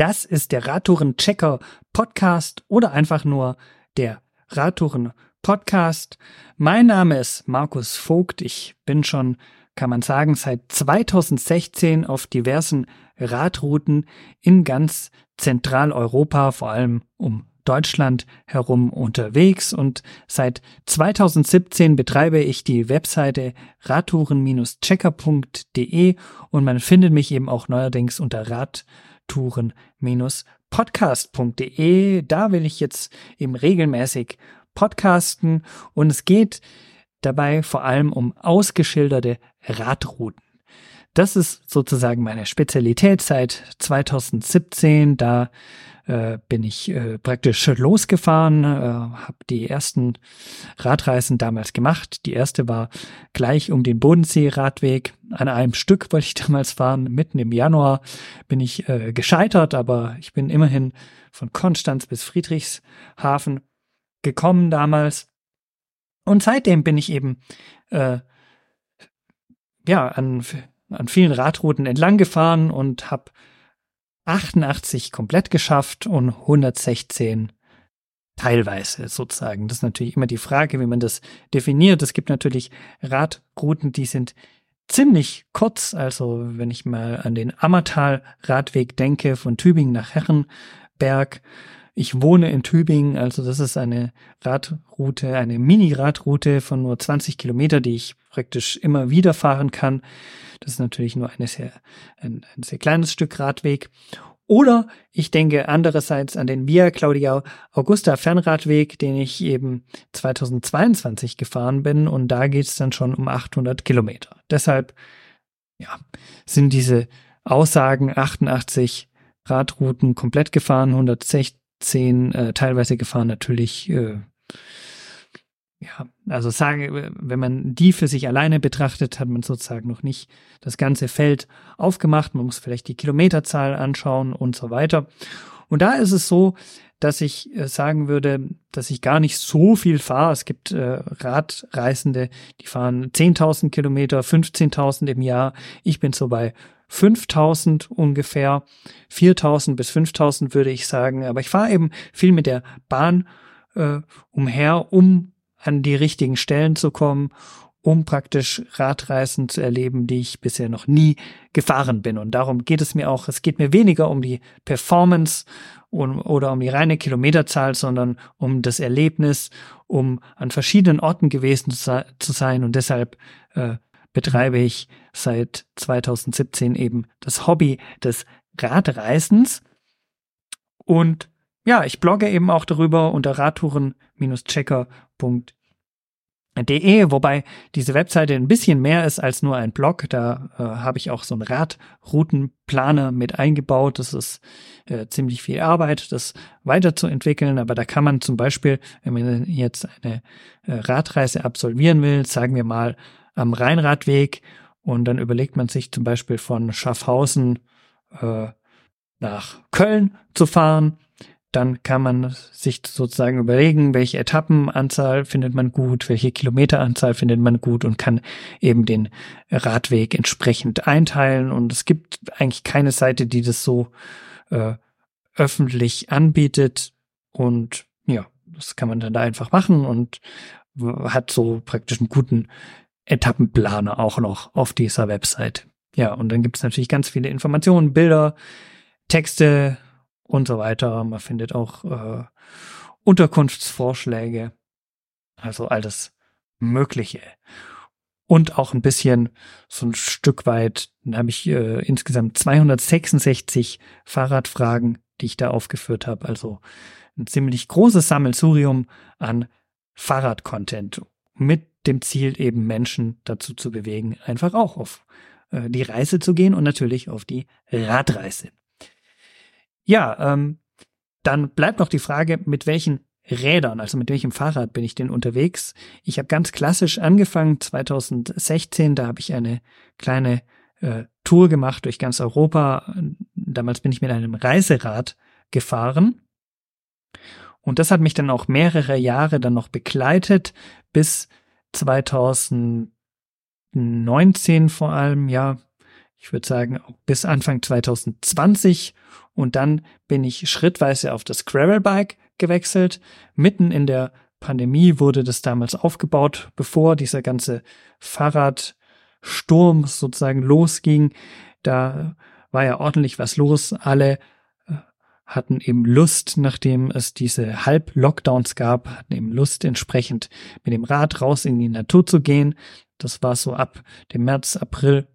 Das ist der Radtouren-Checker Podcast oder einfach nur der Radtouren Podcast. Mein Name ist Markus Vogt. Ich bin schon, kann man sagen, seit 2016 auf diversen Radrouten in ganz Zentraleuropa, vor allem um Deutschland herum unterwegs und seit 2017 betreibe ich die Webseite radtouren-checker.de und man findet mich eben auch neuerdings unter radtouren-podcast.de. Da will ich jetzt eben regelmäßig podcasten und es geht dabei vor allem um ausgeschilderte Radrouten. Das ist sozusagen meine Spezialität seit 2017. Da äh, bin ich äh, praktisch losgefahren, äh, habe die ersten Radreisen damals gemacht. Die erste war gleich um den Bodensee-Radweg. An einem Stück wollte ich damals fahren. Mitten im Januar bin ich äh, gescheitert, aber ich bin immerhin von Konstanz bis Friedrichshafen gekommen damals. Und seitdem bin ich eben äh, ja an an vielen Radrouten entlang gefahren und habe 88 komplett geschafft und 116 teilweise sozusagen. Das ist natürlich immer die Frage, wie man das definiert. Es gibt natürlich Radrouten, die sind ziemlich kurz. Also wenn ich mal an den Ammertal-Radweg denke, von Tübingen nach Herrenberg, ich wohne in Tübingen, also das ist eine Radroute, eine Mini-Radroute von nur 20 Kilometer, die ich praktisch immer wieder fahren kann. Das ist natürlich nur eine sehr, ein, ein sehr kleines Stück Radweg. Oder ich denke andererseits an den Via Claudia Augusta Fernradweg, den ich eben 2022 gefahren bin und da geht es dann schon um 800 Kilometer. Deshalb ja, sind diese Aussagen 88 Radrouten komplett gefahren, 160 zehn äh, teilweise gefahren natürlich äh, ja, also sage, wenn man die für sich alleine betrachtet, hat man sozusagen noch nicht das ganze Feld aufgemacht. Man muss vielleicht die Kilometerzahl anschauen und so weiter. Und da ist es so, dass ich äh, sagen würde, dass ich gar nicht so viel fahre. Es gibt äh, Radreisende, die fahren 10.000 Kilometer, 15.000 im Jahr. Ich bin so bei 5000 ungefähr, 4000 bis 5000 würde ich sagen. Aber ich fahre eben viel mit der Bahn äh, umher, um an die richtigen Stellen zu kommen, um praktisch Radreisen zu erleben, die ich bisher noch nie gefahren bin. Und darum geht es mir auch. Es geht mir weniger um die Performance um, oder um die reine Kilometerzahl, sondern um das Erlebnis, um an verschiedenen Orten gewesen zu, sein. Und deshalb äh, betreibe ich seit 2017 eben das Hobby des Radreisens. Und ja, ich blogge eben auch darüber unter radtouren-checker.de, wobei diese Webseite ein bisschen mehr ist als nur ein Blog. Da äh, habe ich auch so einen Radroutenplaner mit eingebaut. Das ist äh, ziemlich viel Arbeit, das weiterzuentwickeln. Aber da kann man zum Beispiel, wenn man jetzt eine äh, Radreise absolvieren will, sagen wir mal am Rheinradweg und dann überlegt man sich zum Beispiel von Schaffhausen äh, nach Köln zu fahren. Dann kann man sich sozusagen überlegen, welche Etappenanzahl findet man gut, welche Kilometeranzahl findet man gut und kann eben den Radweg entsprechend einteilen. Und es gibt eigentlich keine Seite, die das so äh, öffentlich anbietet. Und ja, das kann man dann da einfach machen und hat so praktisch einen guten Etappenplaner auch noch auf dieser Website. Ja, und dann gibt es natürlich ganz viele Informationen, Bilder, Texte und so weiter. Man findet auch äh, Unterkunftsvorschläge, also alles Mögliche. Und auch ein bisschen so ein Stück weit, dann habe ich äh, insgesamt 266 Fahrradfragen, die ich da aufgeführt habe. Also ein ziemlich großes Sammelsurium an Fahrradcontent mit dem Ziel, eben Menschen dazu zu bewegen, einfach auch auf äh, die Reise zu gehen und natürlich auf die Radreise. Ja, ähm, dann bleibt noch die Frage, mit welchen Rädern, also mit welchem Fahrrad bin ich denn unterwegs? Ich habe ganz klassisch angefangen 2016, da habe ich eine kleine äh, Tour gemacht durch ganz Europa. Damals bin ich mit einem Reiserad gefahren. Und das hat mich dann auch mehrere Jahre dann noch begleitet, bis 2019 vor allem, ja, ich würde sagen, bis Anfang 2020 und dann bin ich schrittweise auf das Gravelbike gewechselt. Mitten in der Pandemie wurde das damals aufgebaut, bevor dieser ganze Fahrradsturm sozusagen losging. Da war ja ordentlich was los. Alle hatten eben Lust, nachdem es diese Halb-Lockdowns gab, hatten eben Lust, entsprechend mit dem Rad raus in die Natur zu gehen. Das war so ab dem März, April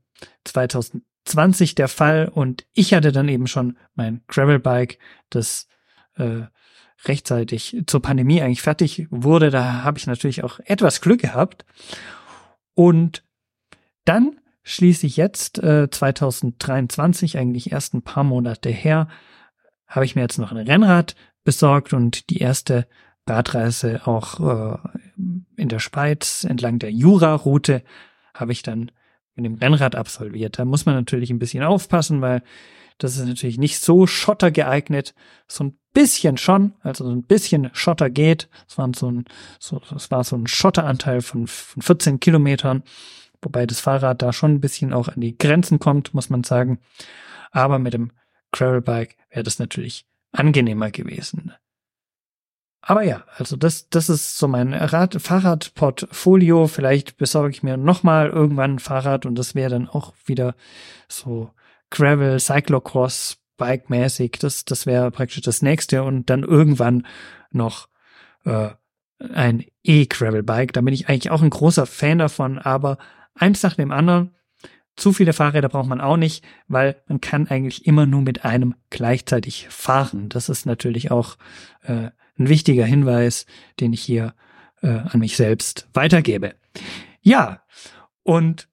2020 der Fall und ich hatte dann eben schon mein Gravelbike, das äh, rechtzeitig zur Pandemie eigentlich fertig wurde. Da habe ich natürlich auch etwas Glück gehabt. Und dann schließe ich jetzt äh, 2023, eigentlich erst ein paar Monate her, habe ich mir jetzt noch ein Rennrad besorgt und die erste Radreise auch äh, in der Schweiz entlang der Jura-Route habe ich dann mit dem Rennrad absolviert. Da muss man natürlich ein bisschen aufpassen, weil das ist natürlich nicht so schottergeeignet. So ein bisschen schon, also so ein bisschen Schotter geht. Es waren so ein, so, es war so ein Schotteranteil von, von 14 Kilometern, wobei das Fahrrad da schon ein bisschen auch an die Grenzen kommt, muss man sagen. Aber mit dem Gravelbike wäre das natürlich angenehmer gewesen. Aber ja, also das, das ist so mein Rad Fahrradportfolio. Vielleicht besorge ich mir nochmal irgendwann ein Fahrrad und das wäre dann auch wieder so Gravel, Cyclocross, Bike-mäßig. Das, das wäre praktisch das nächste und dann irgendwann noch äh, ein E-Gravel-Bike. Da bin ich eigentlich auch ein großer Fan davon, aber eins nach dem anderen. Zu viele Fahrräder braucht man auch nicht, weil man kann eigentlich immer nur mit einem gleichzeitig fahren. Das ist natürlich auch äh, ein wichtiger Hinweis, den ich hier äh, an mich selbst weitergebe. Ja, und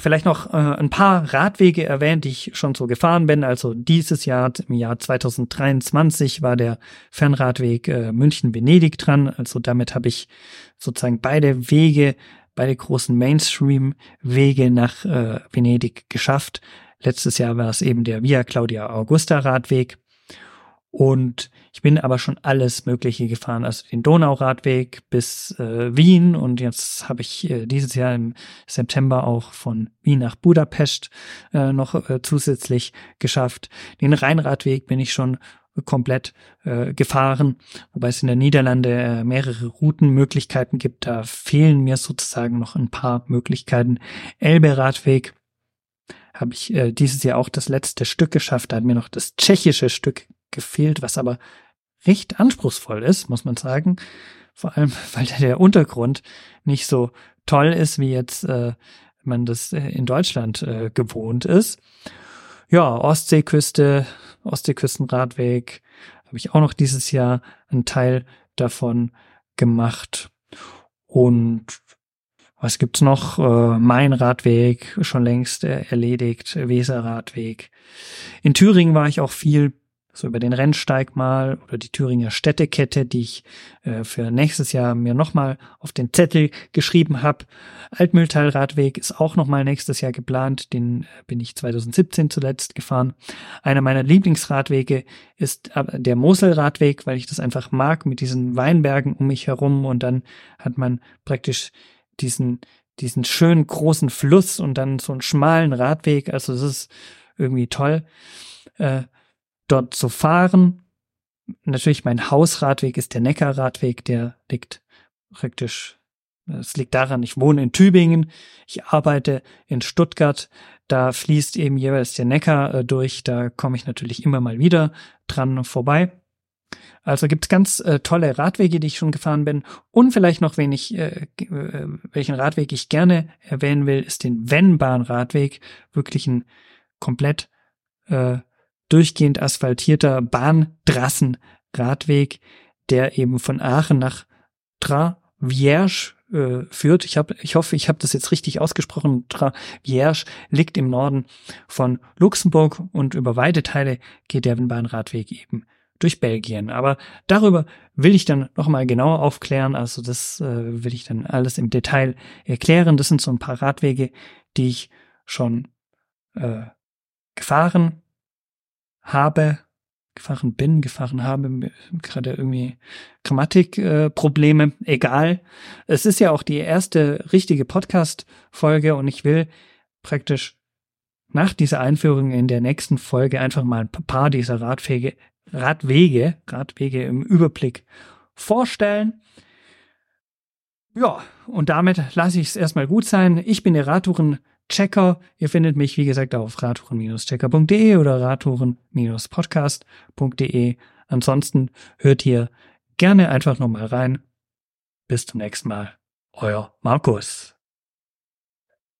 Vielleicht noch äh, ein paar Radwege erwähnt, die ich schon so gefahren bin. Also dieses Jahr, im Jahr 2023, war der Fernradweg äh, München-Venedig dran. Also damit habe ich sozusagen beide Wege, beide großen Mainstream-Wege nach äh, Venedig geschafft. Letztes Jahr war es eben der Via Claudia Augusta Radweg. Und ich bin aber schon alles Mögliche gefahren, also den Donauradweg bis äh, Wien und jetzt habe ich äh, dieses Jahr im September auch von Wien nach Budapest äh, noch äh, zusätzlich geschafft. Den Rheinradweg bin ich schon komplett äh, gefahren, wobei es in der Niederlande äh, mehrere Routenmöglichkeiten gibt. Da fehlen mir sozusagen noch ein paar Möglichkeiten. Elbe-Radweg habe ich äh, dieses Jahr auch das letzte Stück geschafft. Da hat mir noch das tschechische Stück gefehlt, was aber recht anspruchsvoll ist, muss man sagen. Vor allem, weil der Untergrund nicht so toll ist, wie jetzt äh, man das äh, in Deutschland äh, gewohnt ist. Ja, Ostseeküste, Ostseeküstenradweg, habe ich auch noch dieses Jahr einen Teil davon gemacht. Und was gibt's noch? Äh, mein Radweg schon längst äh, erledigt, Weserradweg. In Thüringen war ich auch viel so über den Rennsteig mal oder die Thüringer Städtekette, die ich äh, für nächstes Jahr mir nochmal auf den Zettel geschrieben habe. Altmühltal-Radweg ist auch nochmal nächstes Jahr geplant, den äh, bin ich 2017 zuletzt gefahren. Einer meiner Lieblingsradwege ist äh, der Moselradweg, weil ich das einfach mag mit diesen Weinbergen um mich herum und dann hat man praktisch diesen diesen schönen großen Fluss und dann so einen schmalen Radweg, also das ist irgendwie toll. Äh, dort zu fahren. Natürlich mein Hausradweg ist der Neckarradweg, der liegt praktisch, es liegt daran, ich wohne in Tübingen, ich arbeite in Stuttgart, da fließt eben jeweils der Neckar äh, durch, da komme ich natürlich immer mal wieder dran vorbei. Also gibt's ganz äh, tolle Radwege, die ich schon gefahren bin. Und vielleicht noch, wen ich, äh, äh, welchen Radweg ich gerne erwähnen will, ist den Wennbahn-Radweg. Wirklich ein komplett äh, durchgehend asphaltierter Bahndrassenradweg, der eben von Aachen nach Travierge äh, führt. Ich, hab, ich hoffe, ich habe das jetzt richtig ausgesprochen. Travierge liegt im Norden von Luxemburg und über weite Teile geht der Bahnradweg eben durch Belgien. Aber darüber will ich dann nochmal genauer aufklären. Also das äh, will ich dann alles im Detail erklären. Das sind so ein paar Radwege, die ich schon äh, gefahren habe, gefahren bin, gefahren habe, gerade irgendwie Grammatikprobleme, äh, egal. Es ist ja auch die erste richtige Podcast-Folge und ich will praktisch nach dieser Einführung in der nächsten Folge einfach mal ein paar dieser Radwege, Radwege, Radwege im Überblick vorstellen. Ja, und damit lasse ich es erstmal gut sein. Ich bin der Radtouren-Checker. Ihr findet mich, wie gesagt, auf radtouren-checker.de oder radtouren-podcast.de. Ansonsten hört ihr gerne einfach nochmal rein. Bis zum nächsten Mal. Euer Markus.